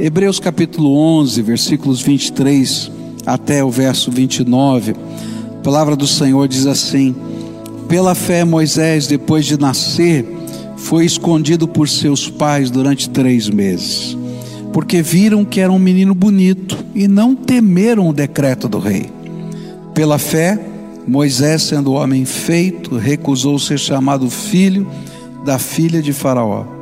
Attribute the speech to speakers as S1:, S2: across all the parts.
S1: Hebreus capítulo 11, versículos 23 até o verso 29. A palavra do Senhor diz assim: Pela fé, Moisés, depois de nascer, foi escondido por seus pais durante três meses, porque viram que era um menino bonito e não temeram o decreto do rei. Pela fé, Moisés, sendo homem feito, recusou ser chamado filho da filha de Faraó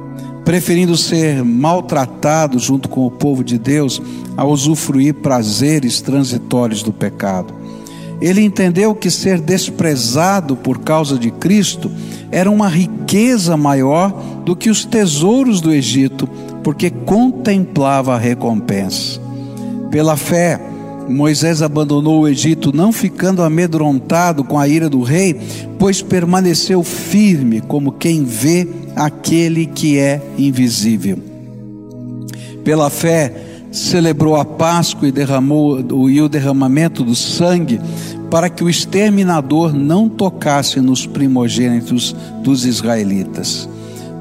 S1: preferindo ser maltratado junto com o povo de Deus a usufruir prazeres transitórios do pecado. Ele entendeu que ser desprezado por causa de Cristo era uma riqueza maior do que os tesouros do Egito, porque contemplava a recompensa. Pela fé, Moisés abandonou o Egito, não ficando amedrontado com a ira do rei, pois permaneceu firme, como quem vê aquele que é invisível. Pela fé, celebrou a Páscoa e derramou e o derramamento do sangue para que o exterminador não tocasse nos primogênitos dos israelitas.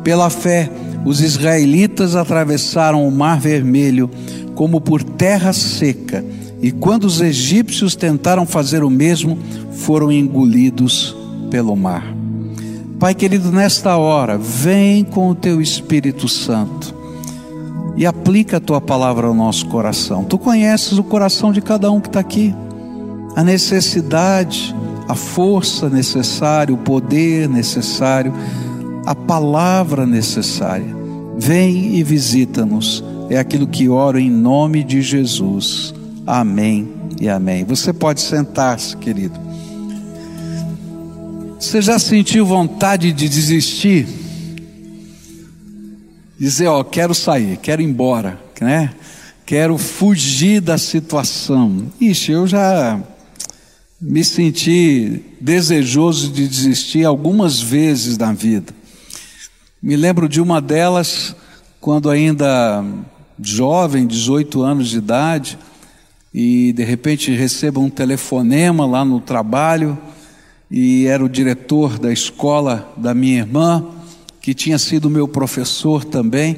S1: Pela fé, os israelitas atravessaram o Mar Vermelho como por terra seca, e quando os egípcios tentaram fazer o mesmo, foram engolidos pelo mar. Pai querido, nesta hora, vem com o teu Espírito Santo e aplica a tua palavra ao nosso coração. Tu conheces o coração de cada um que está aqui, a necessidade, a força necessária, o poder necessário, a palavra necessária. Vem e visita-nos. É aquilo que oro em nome de Jesus. Amém e amém. Você pode sentar-se, querido. Você já sentiu vontade de desistir? Dizer, ó, quero sair, quero ir embora, né? Quero fugir da situação. Ixi, eu já me senti desejoso de desistir algumas vezes na vida. Me lembro de uma delas, quando ainda jovem, 18 anos de idade, e de repente recebo um telefonema lá no trabalho e era o diretor da escola da minha irmã, que tinha sido meu professor também.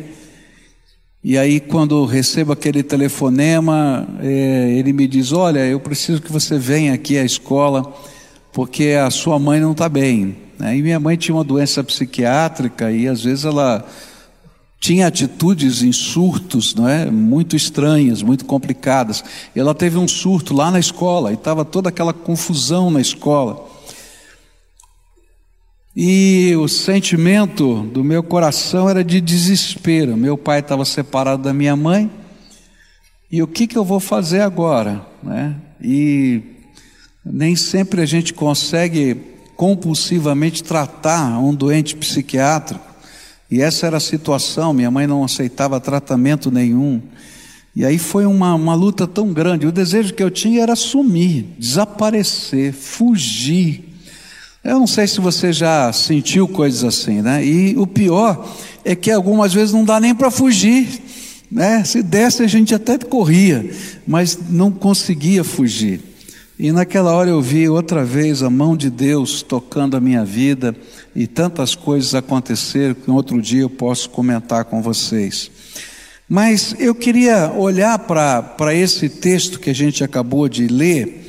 S1: E aí, quando recebo aquele telefonema, é, ele me diz: Olha, eu preciso que você venha aqui à escola, porque a sua mãe não está bem. Né? E minha mãe tinha uma doença psiquiátrica e às vezes ela tinha atitudes em surtos, não é? Muito estranhas, muito complicadas. Ela teve um surto lá na escola e estava toda aquela confusão na escola. E o sentimento do meu coração era de desespero. Meu pai estava separado da minha mãe. E o que, que eu vou fazer agora? Né? E nem sempre a gente consegue compulsivamente tratar um doente psiquiátrico. E essa era a situação. Minha mãe não aceitava tratamento nenhum. E aí foi uma, uma luta tão grande. O desejo que eu tinha era sumir, desaparecer, fugir eu não sei se você já sentiu coisas assim, né? E o pior é que algumas vezes não dá nem para fugir, né? Se desse a gente até corria, mas não conseguia fugir. E naquela hora eu vi outra vez a mão de Deus tocando a minha vida e tantas coisas aconteceram que outro dia eu posso comentar com vocês. Mas eu queria olhar para esse texto que a gente acabou de ler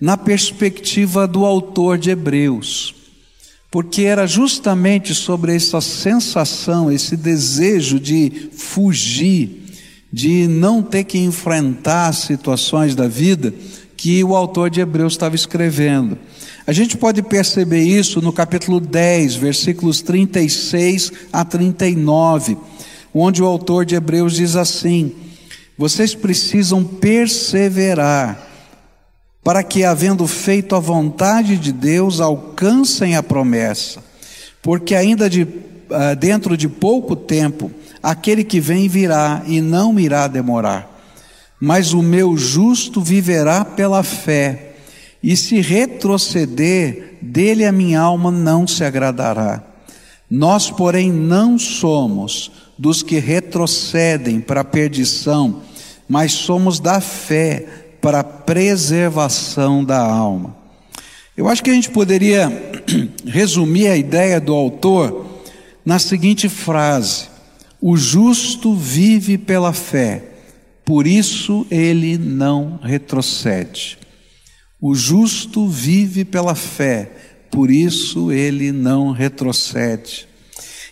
S1: na perspectiva do autor de Hebreus, porque era justamente sobre essa sensação, esse desejo de fugir, de não ter que enfrentar situações da vida, que o autor de Hebreus estava escrevendo. A gente pode perceber isso no capítulo 10, versículos 36 a 39, onde o autor de Hebreus diz assim: Vocês precisam perseverar para que, havendo feito a vontade de Deus, alcancem a promessa, porque ainda de, uh, dentro de pouco tempo, aquele que vem virá e não irá demorar. Mas o meu justo viverá pela fé, e se retroceder, dele a minha alma não se agradará. Nós, porém, não somos dos que retrocedem para a perdição, mas somos da fé para a preservação da alma. Eu acho que a gente poderia resumir a ideia do autor na seguinte frase: O justo vive pela fé, por isso ele não retrocede. O justo vive pela fé, por isso ele não retrocede.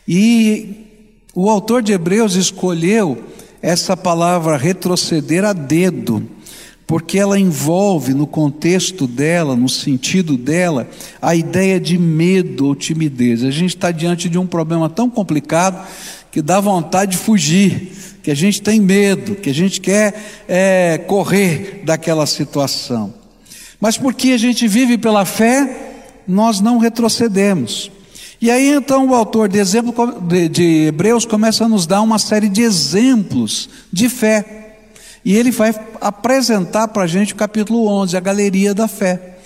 S1: E o autor de Hebreus escolheu essa palavra retroceder a dedo, porque ela envolve no contexto dela, no sentido dela, a ideia de medo ou timidez. A gente está diante de um problema tão complicado que dá vontade de fugir, que a gente tem medo, que a gente quer é, correr daquela situação. Mas porque a gente vive pela fé, nós não retrocedemos. E aí então o autor de, exemplo, de Hebreus começa a nos dar uma série de exemplos de fé. E ele vai apresentar para a gente o capítulo 11, a galeria da fé.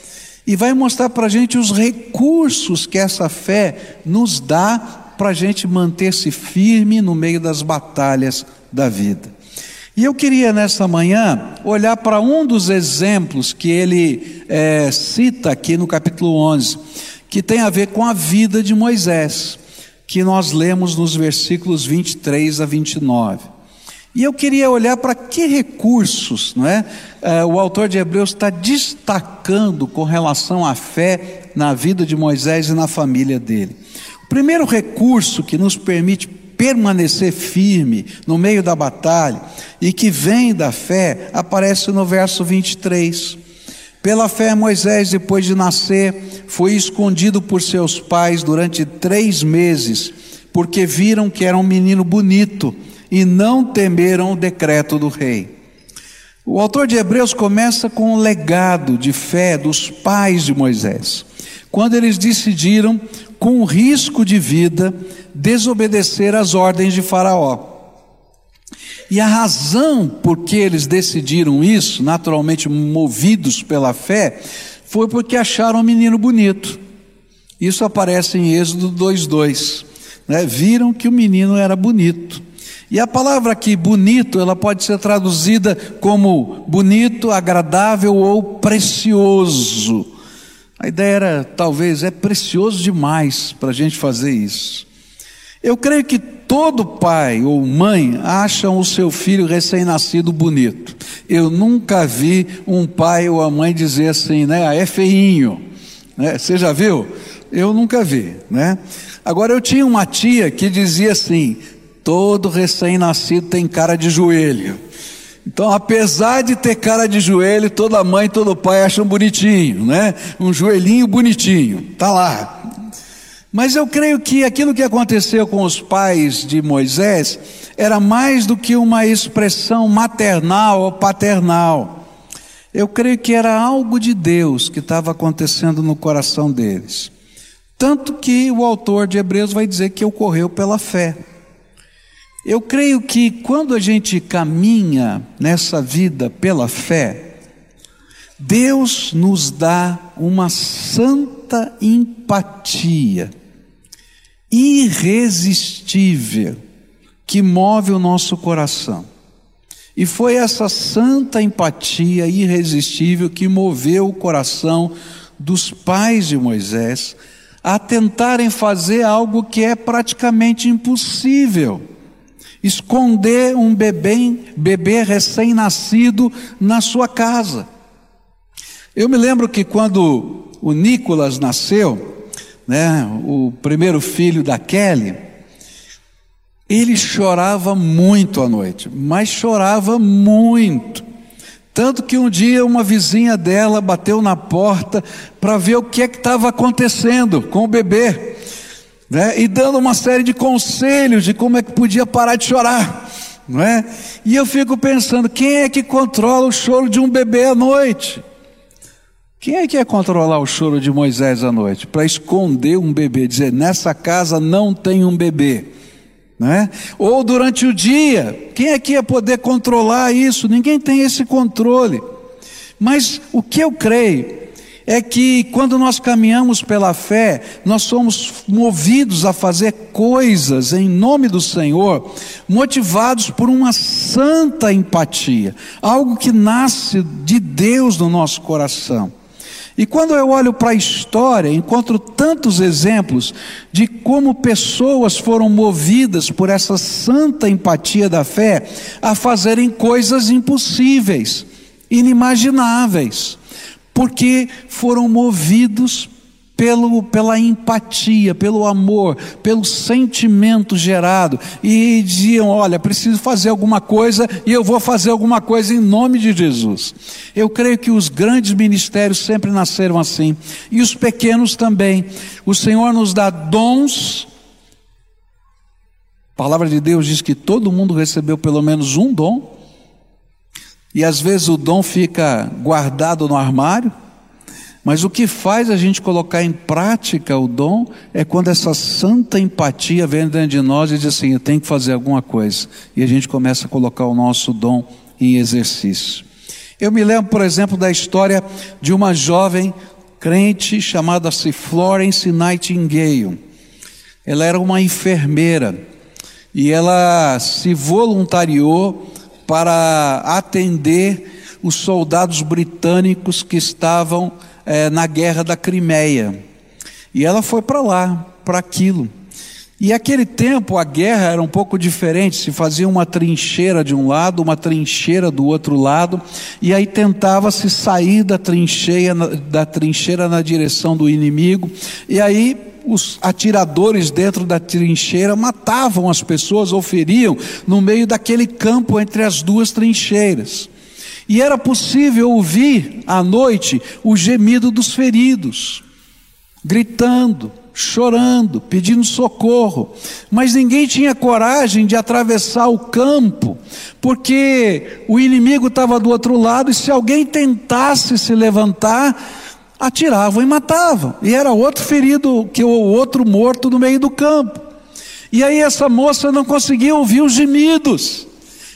S1: E vai mostrar para a gente os recursos que essa fé nos dá para a gente manter-se firme no meio das batalhas da vida. E eu queria nessa manhã olhar para um dos exemplos que ele é, cita aqui no capítulo 11, que tem a ver com a vida de Moisés, que nós lemos nos versículos 23 a 29. E eu queria olhar para que recursos não é? é o autor de Hebreus está destacando com relação à fé na vida de Moisés e na família dele. O primeiro recurso que nos permite permanecer firme no meio da batalha e que vem da fé, aparece no verso 23. Pela fé, Moisés, depois de nascer, foi escondido por seus pais durante três meses, porque viram que era um menino bonito e não temeram o decreto do rei. O autor de Hebreus começa com o legado de fé dos pais de Moisés, quando eles decidiram, com risco de vida, desobedecer às ordens de Faraó. E a razão por que eles decidiram isso, naturalmente movidos pela fé, foi porque acharam um menino bonito. Isso aparece em Êxodo 2:2. Né? Viram que o menino era bonito. E a palavra aqui, bonito, ela pode ser traduzida como bonito, agradável ou precioso. A ideia era, talvez, é precioso demais para a gente fazer isso. Eu creio que todo pai ou mãe acham o seu filho recém-nascido bonito. Eu nunca vi um pai ou a mãe dizer assim, né? Ah, é feinho. Né? Você já viu? Eu nunca vi, né? Agora eu tinha uma tia que dizia assim: todo recém-nascido tem cara de joelho. Então, apesar de ter cara de joelho, toda mãe, todo pai acham bonitinho, né? Um joelhinho bonitinho, tá lá. Mas eu creio que aquilo que aconteceu com os pais de Moisés era mais do que uma expressão maternal ou paternal. Eu creio que era algo de Deus que estava acontecendo no coração deles. Tanto que o autor de Hebreus vai dizer que ocorreu pela fé. Eu creio que quando a gente caminha nessa vida pela fé, Deus nos dá uma santa empatia irresistível que move o nosso coração. E foi essa santa empatia irresistível que moveu o coração dos pais de Moisés a tentarem fazer algo que é praticamente impossível. Esconder um bebê, bebê recém-nascido na sua casa. Eu me lembro que quando o Nicolas nasceu, né, o primeiro filho da Kelly, ele chorava muito à noite, mas chorava muito. Tanto que um dia uma vizinha dela bateu na porta para ver o que é que estava acontecendo com o bebê, né? E dando uma série de conselhos de como é que podia parar de chorar, não é? E eu fico pensando, quem é que controla o choro de um bebê à noite? Quem é que ia controlar o choro de Moisés à noite? Para esconder um bebê, dizer, nessa casa não tem um bebê. Né? Ou durante o dia, quem é que ia poder controlar isso? Ninguém tem esse controle. Mas o que eu creio é que quando nós caminhamos pela fé, nós somos movidos a fazer coisas em nome do Senhor, motivados por uma santa empatia, algo que nasce de Deus no nosso coração. E quando eu olho para a história, encontro tantos exemplos de como pessoas foram movidas por essa santa empatia da fé a fazerem coisas impossíveis, inimagináveis, porque foram movidos pelo, pela empatia, pelo amor, pelo sentimento gerado, e diziam: Olha, preciso fazer alguma coisa e eu vou fazer alguma coisa em nome de Jesus. Eu creio que os grandes ministérios sempre nasceram assim, e os pequenos também. O Senhor nos dá dons. A palavra de Deus diz que todo mundo recebeu pelo menos um dom, e às vezes o dom fica guardado no armário. Mas o que faz a gente colocar em prática o dom é quando essa santa empatia vem dentro de nós e diz assim: eu tenho que fazer alguma coisa. E a gente começa a colocar o nosso dom em exercício. Eu me lembro, por exemplo, da história de uma jovem crente chamada-se Florence Nightingale. Ela era uma enfermeira e ela se voluntariou para atender os soldados britânicos que estavam é, na guerra da Crimeia. E ela foi para lá, para aquilo. E aquele tempo a guerra era um pouco diferente, se fazia uma trincheira de um lado, uma trincheira do outro lado, e aí tentava se sair da trincheira, da trincheira na direção do inimigo, e aí os atiradores dentro da trincheira matavam as pessoas ou feriam no meio daquele campo entre as duas trincheiras. E era possível ouvir à noite o gemido dos feridos, gritando, chorando, pedindo socorro, mas ninguém tinha coragem de atravessar o campo, porque o inimigo estava do outro lado e se alguém tentasse se levantar, atiravam e matavam, e era outro ferido que o outro morto no meio do campo. E aí essa moça não conseguia ouvir os gemidos.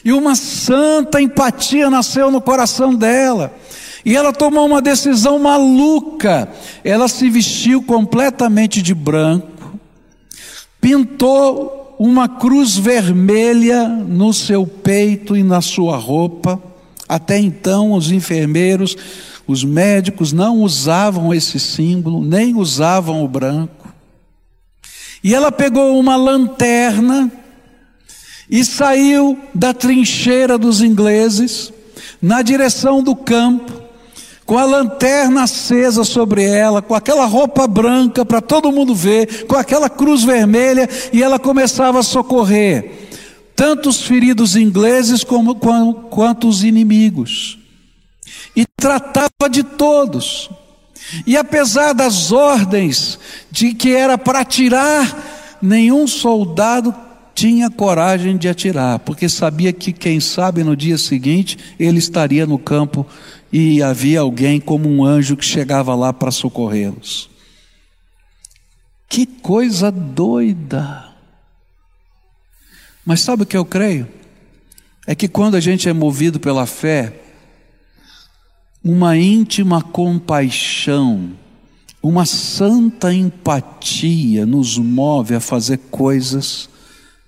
S1: E uma santa empatia nasceu no coração dela. E ela tomou uma decisão maluca. Ela se vestiu completamente de branco, pintou uma cruz vermelha no seu peito e na sua roupa. Até então, os enfermeiros, os médicos não usavam esse símbolo, nem usavam o branco. E ela pegou uma lanterna e saiu da trincheira dos ingleses, na direção do campo, com a lanterna acesa sobre ela, com aquela roupa branca para todo mundo ver, com aquela cruz vermelha, e ela começava a socorrer tanto os feridos ingleses como, quanto os inimigos, e tratava de todos. E apesar das ordens de que era para tirar, nenhum soldado tinha coragem de atirar, porque sabia que, quem sabe, no dia seguinte ele estaria no campo e havia alguém como um anjo que chegava lá para socorrê-los. Que coisa doida! Mas sabe o que eu creio? É que quando a gente é movido pela fé, uma íntima compaixão, uma santa empatia nos move a fazer coisas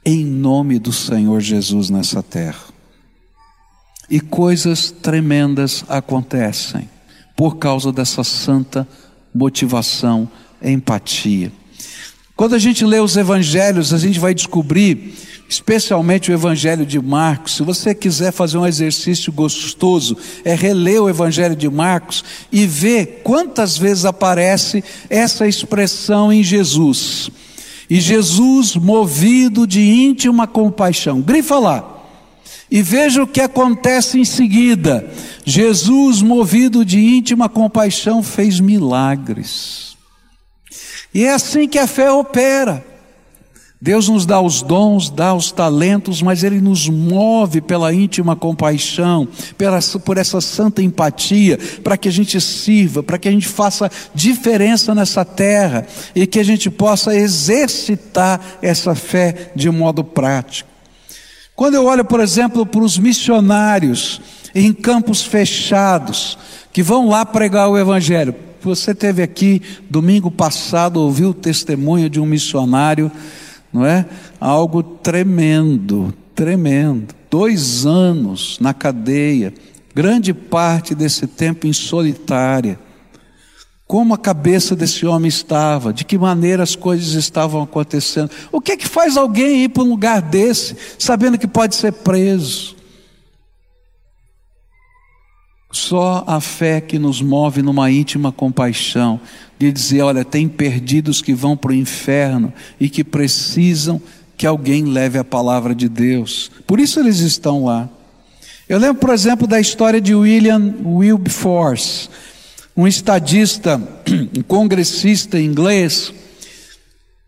S1: em nome do Senhor Jesus nessa terra. E coisas tremendas acontecem por causa dessa santa motivação, empatia. Quando a gente lê os evangelhos, a gente vai descobrir, especialmente o evangelho de Marcos. Se você quiser fazer um exercício gostoso, é reler o evangelho de Marcos e ver quantas vezes aparece essa expressão em Jesus. E Jesus, movido de íntima compaixão, grifa lá. E veja o que acontece em seguida. Jesus, movido de íntima compaixão, fez milagres. E é assim que a fé opera. Deus nos dá os dons, dá os talentos, mas Ele nos move pela íntima compaixão, pela, por essa santa empatia, para que a gente sirva, para que a gente faça diferença nessa terra e que a gente possa exercitar essa fé de modo prático. Quando eu olho, por exemplo, para os missionários em campos fechados, que vão lá pregar o Evangelho, você teve aqui domingo passado, ouviu o testemunho de um missionário não é? Algo tremendo, tremendo. Dois anos na cadeia, grande parte desse tempo em solitária, como a cabeça desse homem estava, de que maneira as coisas estavam acontecendo. O que é que faz alguém ir para um lugar desse, sabendo que pode ser preso? Só a fé que nos move numa íntima compaixão, de dizer: olha, tem perdidos que vão para o inferno e que precisam que alguém leve a palavra de Deus. Por isso eles estão lá. Eu lembro, por exemplo, da história de William Wilberforce um estadista, um congressista inglês,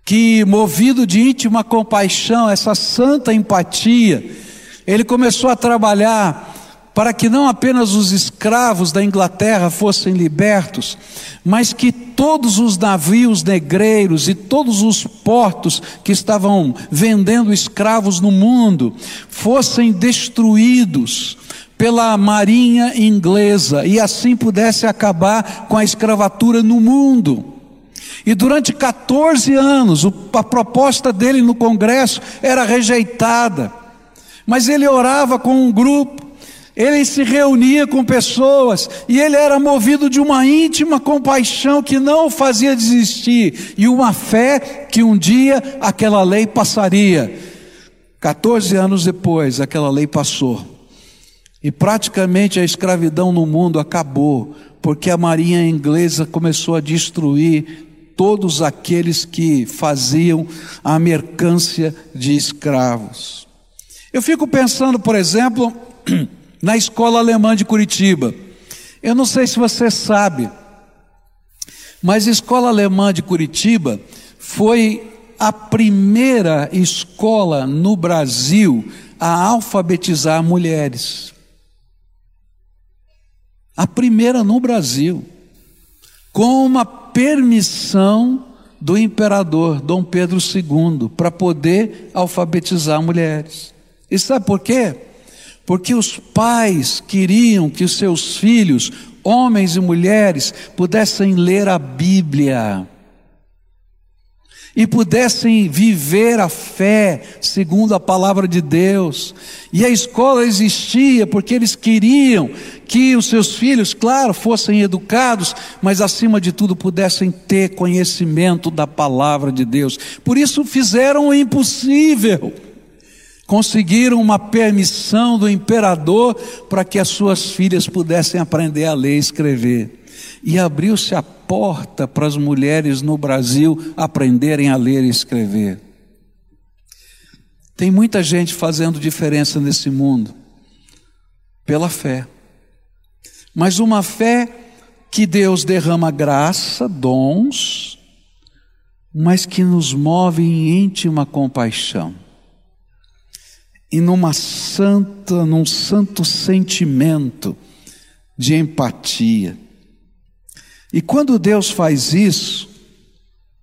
S1: que, movido de íntima compaixão, essa santa empatia, ele começou a trabalhar para que não apenas os escravos da Inglaterra fossem libertos, mas que todos os navios negreiros e todos os portos que estavam vendendo escravos no mundo fossem destruídos pela marinha inglesa e assim pudesse acabar com a escravatura no mundo. E durante 14 anos, a proposta dele no Congresso era rejeitada, mas ele orava com um grupo, ele se reunia com pessoas e ele era movido de uma íntima compaixão que não o fazia desistir e uma fé que um dia aquela lei passaria. 14 anos depois, aquela lei passou. E praticamente a escravidão no mundo acabou, porque a marinha inglesa começou a destruir todos aqueles que faziam a mercância de escravos. Eu fico pensando, por exemplo, na escola alemã de Curitiba. Eu não sei se você sabe, mas a escola alemã de Curitiba foi a primeira escola no Brasil a alfabetizar mulheres a primeira no Brasil, com uma permissão do imperador Dom Pedro II para poder alfabetizar mulheres. E sabe por quê? Porque os pais queriam que os seus filhos, homens e mulheres, pudessem ler a Bíblia e pudessem viver a fé segundo a palavra de Deus. E a escola existia porque eles queriam que os seus filhos, claro, fossem educados, mas acima de tudo pudessem ter conhecimento da palavra de Deus. Por isso fizeram o impossível. Conseguiram uma permissão do imperador para que as suas filhas pudessem aprender a ler e escrever. E abriu-se a porta para as mulheres no Brasil aprenderem a ler e escrever. Tem muita gente fazendo diferença nesse mundo pela fé. Mas uma fé que Deus derrama graça, dons, mas que nos move em íntima compaixão. E numa santa, num santo sentimento de empatia. E quando Deus faz isso,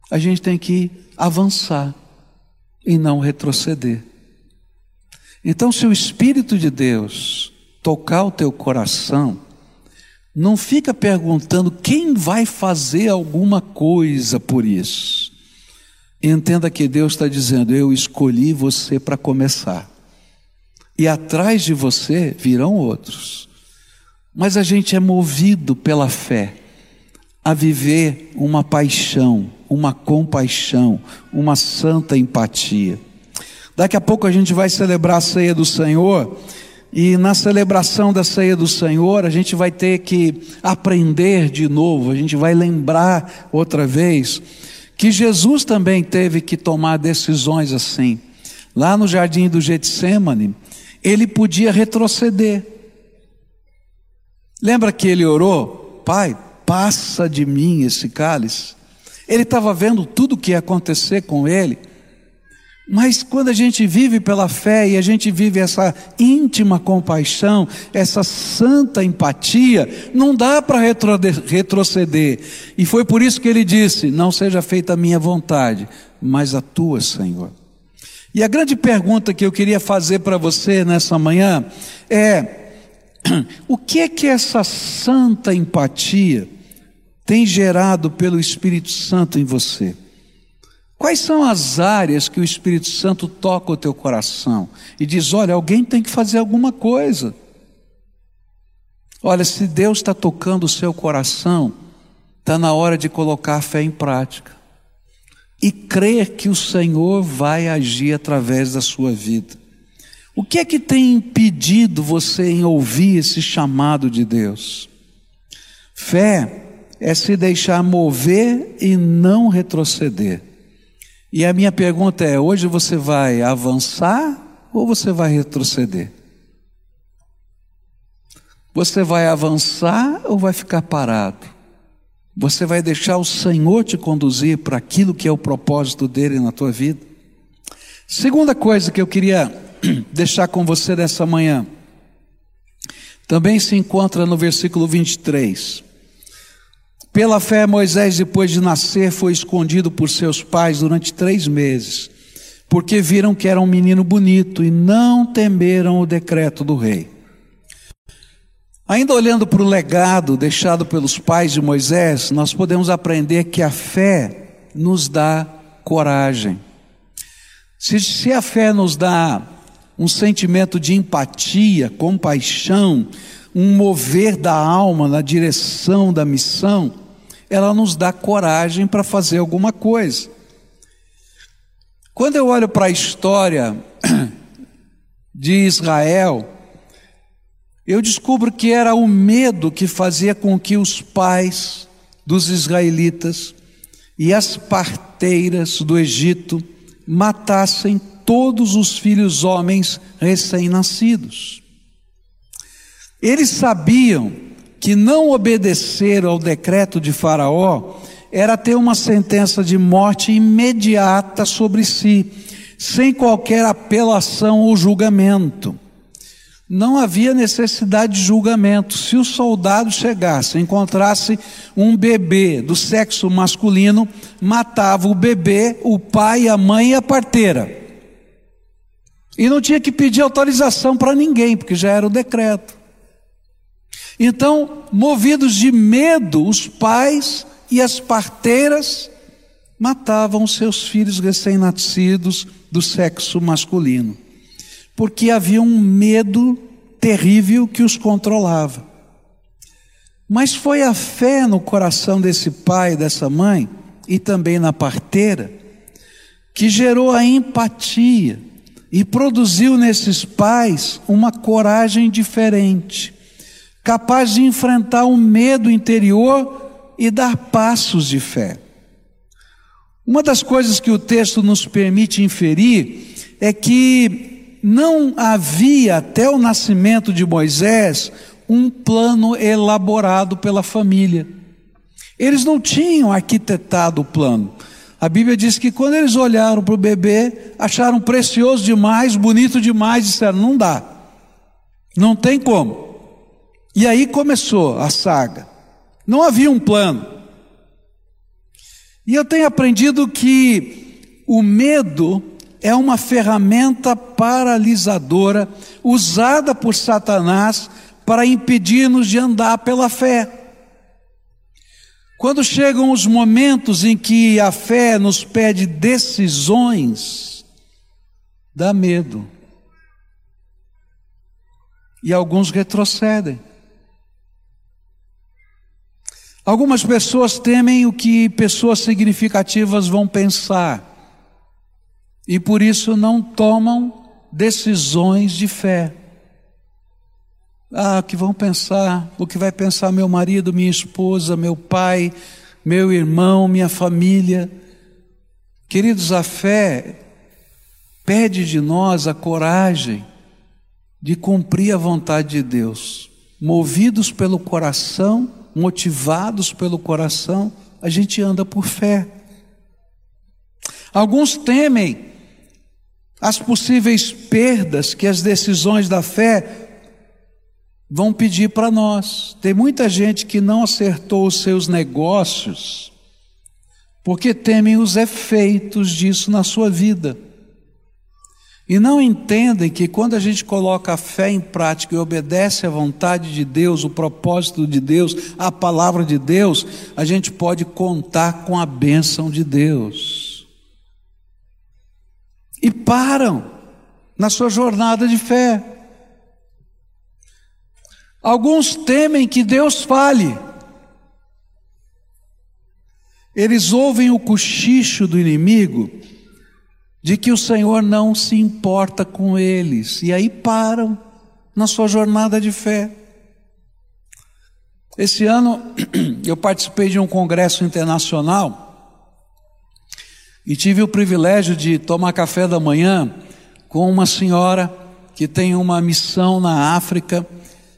S1: a gente tem que avançar e não retroceder. Então, se o Espírito de Deus tocar o teu coração, não fica perguntando quem vai fazer alguma coisa por isso. Entenda que Deus está dizendo: Eu escolhi você para começar, e atrás de você virão outros. Mas a gente é movido pela fé a viver uma paixão, uma compaixão, uma santa empatia. Daqui a pouco a gente vai celebrar a ceia do Senhor, e na celebração da ceia do Senhor, a gente vai ter que aprender de novo, a gente vai lembrar outra vez que Jesus também teve que tomar decisões assim. Lá no jardim do Getsemane, ele podia retroceder. Lembra que ele orou? Pai, passa de mim esse cálice. Ele estava vendo tudo o que ia acontecer com ele. Mas quando a gente vive pela fé e a gente vive essa íntima compaixão, essa santa empatia, não dá para retroceder. E foi por isso que ele disse: Não seja feita a minha vontade, mas a tua, Senhor. E a grande pergunta que eu queria fazer para você nessa manhã é: o que é que essa santa empatia tem gerado pelo Espírito Santo em você? Quais são as áreas que o Espírito Santo toca o teu coração e diz: olha, alguém tem que fazer alguma coisa. Olha, se Deus está tocando o seu coração, está na hora de colocar a fé em prática e crer que o Senhor vai agir através da sua vida. O que é que tem impedido você em ouvir esse chamado de Deus? Fé é se deixar mover e não retroceder. E a minha pergunta é: hoje você vai avançar ou você vai retroceder? Você vai avançar ou vai ficar parado? Você vai deixar o Senhor te conduzir para aquilo que é o propósito dele na tua vida? Segunda coisa que eu queria deixar com você nessa manhã, também se encontra no versículo 23. Pela fé, Moisés, depois de nascer, foi escondido por seus pais durante três meses, porque viram que era um menino bonito e não temeram o decreto do rei. Ainda olhando para o legado deixado pelos pais de Moisés, nós podemos aprender que a fé nos dá coragem. Se, se a fé nos dá um sentimento de empatia, compaixão, um mover da alma na direção da missão, ela nos dá coragem para fazer alguma coisa. Quando eu olho para a história de Israel, eu descubro que era o medo que fazia com que os pais dos israelitas e as parteiras do Egito matassem todos os filhos homens recém-nascidos. Eles sabiam que não obedecer ao decreto de Faraó era ter uma sentença de morte imediata sobre si, sem qualquer apelação ou julgamento não havia necessidade de julgamento. Se o soldado chegasse, encontrasse um bebê do sexo masculino, matava o bebê, o pai, a mãe e a parteira. E não tinha que pedir autorização para ninguém, porque já era o decreto. Então, movidos de medo, os pais e as parteiras matavam seus filhos recém-nascidos do sexo masculino porque havia um medo terrível que os controlava. Mas foi a fé no coração desse pai, dessa mãe, e também na parteira, que gerou a empatia e produziu nesses pais uma coragem diferente, capaz de enfrentar o medo interior e dar passos de fé. Uma das coisas que o texto nos permite inferir é que não havia até o nascimento de Moisés um plano elaborado pela família. Eles não tinham arquitetado o plano. A Bíblia diz que quando eles olharam para o bebê, acharam precioso demais, bonito demais, disseram: não dá, não tem como. E aí começou a saga. Não havia um plano. E eu tenho aprendido que o medo é uma ferramenta paralisadora usada por Satanás para impedir-nos de andar pela fé. Quando chegam os momentos em que a fé nos pede decisões, dá medo. E alguns retrocedem. Algumas pessoas temem o que pessoas significativas vão pensar e por isso não tomam decisões de fé. Ah, o que vão pensar? O que vai pensar meu marido, minha esposa, meu pai, meu irmão, minha família? Queridos, a fé pede de nós a coragem de cumprir a vontade de Deus. Movidos pelo coração, motivados pelo coração, a gente anda por fé. Alguns temem as possíveis perdas que as decisões da fé vão pedir para nós. Tem muita gente que não acertou os seus negócios porque temem os efeitos disso na sua vida. E não entendem que quando a gente coloca a fé em prática e obedece à vontade de Deus, o propósito de Deus, a palavra de Deus, a gente pode contar com a bênção de Deus e param na sua jornada de fé. Alguns temem que Deus fale. eles ouvem o cochicho do inimigo de que o Senhor não se importa com eles, e aí param na sua jornada de fé. Esse ano eu participei de um congresso internacional e tive o privilégio de tomar café da manhã com uma senhora que tem uma missão na África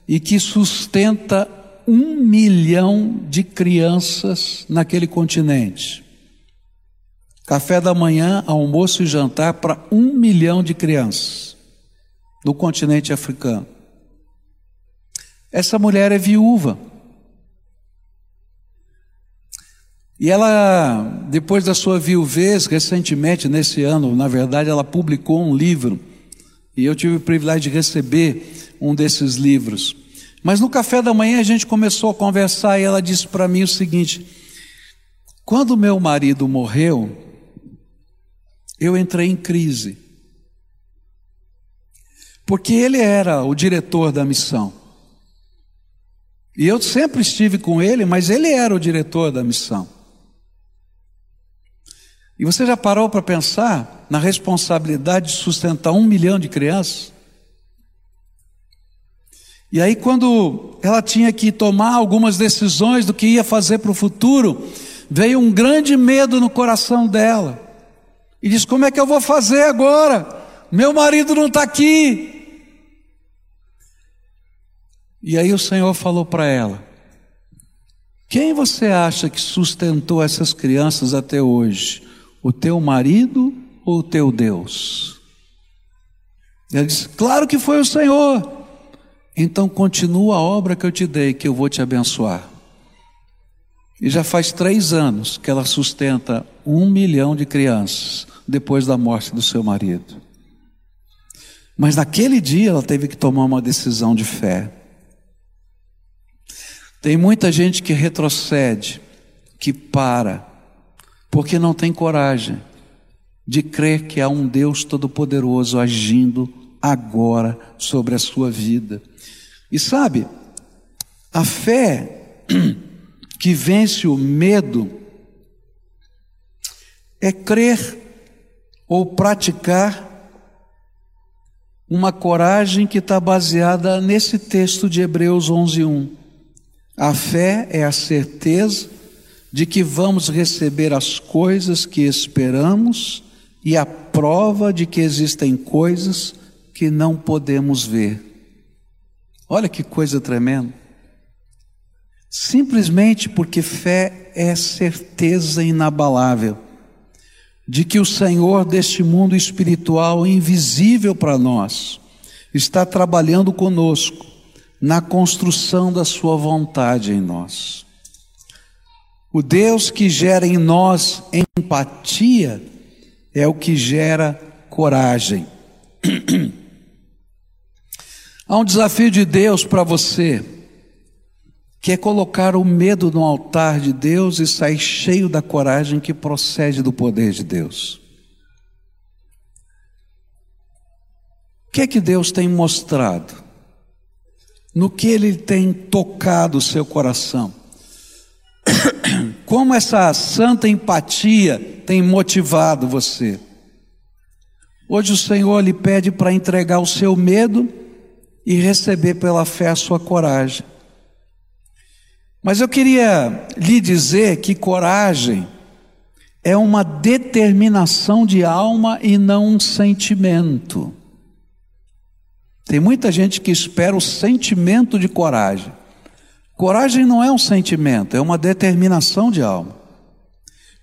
S1: e que sustenta um milhão de crianças naquele continente. Café da manhã, almoço e jantar para um milhão de crianças no continente africano. Essa mulher é viúva. E ela, depois da sua viuvez, recentemente, nesse ano, na verdade, ela publicou um livro. E eu tive o privilégio de receber um desses livros. Mas no café da manhã a gente começou a conversar e ela disse para mim o seguinte: quando meu marido morreu, eu entrei em crise. Porque ele era o diretor da missão. E eu sempre estive com ele, mas ele era o diretor da missão. E você já parou para pensar na responsabilidade de sustentar um milhão de crianças? E aí, quando ela tinha que tomar algumas decisões do que ia fazer para o futuro, veio um grande medo no coração dela. E disse: Como é que eu vou fazer agora? Meu marido não está aqui. E aí o Senhor falou para ela: Quem você acha que sustentou essas crianças até hoje? O teu marido ou o teu Deus? Ele disse: Claro que foi o Senhor. Então continua a obra que eu te dei, que eu vou te abençoar. E já faz três anos que ela sustenta um milhão de crianças depois da morte do seu marido. Mas naquele dia ela teve que tomar uma decisão de fé. Tem muita gente que retrocede, que para, porque não tem coragem de crer que há um Deus Todo-Poderoso agindo agora sobre a sua vida. E sabe, a fé que vence o medo é crer ou praticar uma coragem que está baseada nesse texto de Hebreus 11:1. A fé é a certeza de que vamos receber as coisas que esperamos e a prova de que existem coisas que não podemos ver. Olha que coisa tremenda. Simplesmente porque fé é certeza inabalável de que o Senhor deste mundo espiritual invisível para nós está trabalhando conosco na construção da Sua vontade em nós. O Deus que gera em nós empatia é o que gera coragem. Há um desafio de Deus para você, que é colocar o medo no altar de Deus e sair cheio da coragem que procede do poder de Deus. O que é que Deus tem mostrado? No que Ele tem tocado o seu coração? Como essa santa empatia tem motivado você? Hoje o Senhor lhe pede para entregar o seu medo e receber pela fé a sua coragem. Mas eu queria lhe dizer que coragem é uma determinação de alma e não um sentimento. Tem muita gente que espera o sentimento de coragem. Coragem não é um sentimento, é uma determinação de alma.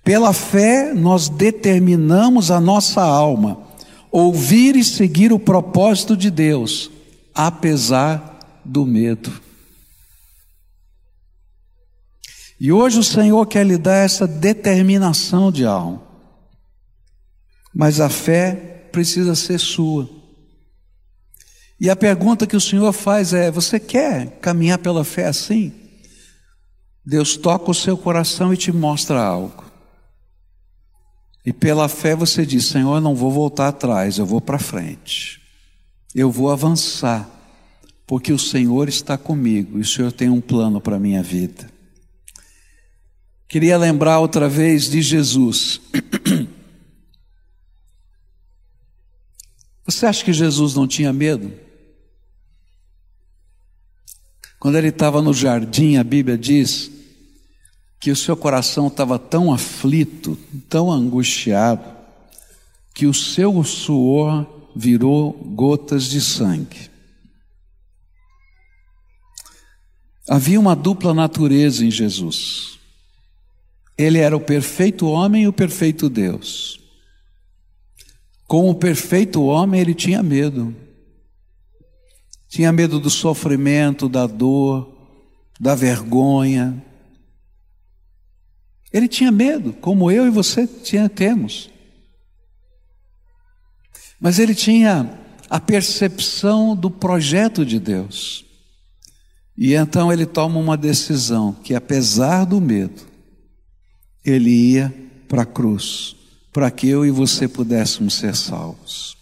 S1: Pela fé, nós determinamos a nossa alma ouvir e seguir o propósito de Deus, apesar do medo. E hoje o Senhor quer lhe dar essa determinação de alma. Mas a fé precisa ser sua. E a pergunta que o Senhor faz é: você quer caminhar pela fé assim? Deus toca o seu coração e te mostra algo. E pela fé você diz: Senhor, eu não vou voltar atrás, eu vou para frente. Eu vou avançar, porque o Senhor está comigo e o Senhor tem um plano para a minha vida. Queria lembrar outra vez de Jesus. Você acha que Jesus não tinha medo? Quando ele estava no jardim, a Bíblia diz que o seu coração estava tão aflito, tão angustiado, que o seu suor virou gotas de sangue. Havia uma dupla natureza em Jesus. Ele era o perfeito homem e o perfeito Deus. Com o perfeito homem, ele tinha medo. Tinha medo do sofrimento, da dor, da vergonha. Ele tinha medo, como eu e você tinha, temos. Mas ele tinha a percepção do projeto de Deus. E então ele toma uma decisão que, apesar do medo, ele ia para a cruz, para que eu e você pudéssemos ser salvos.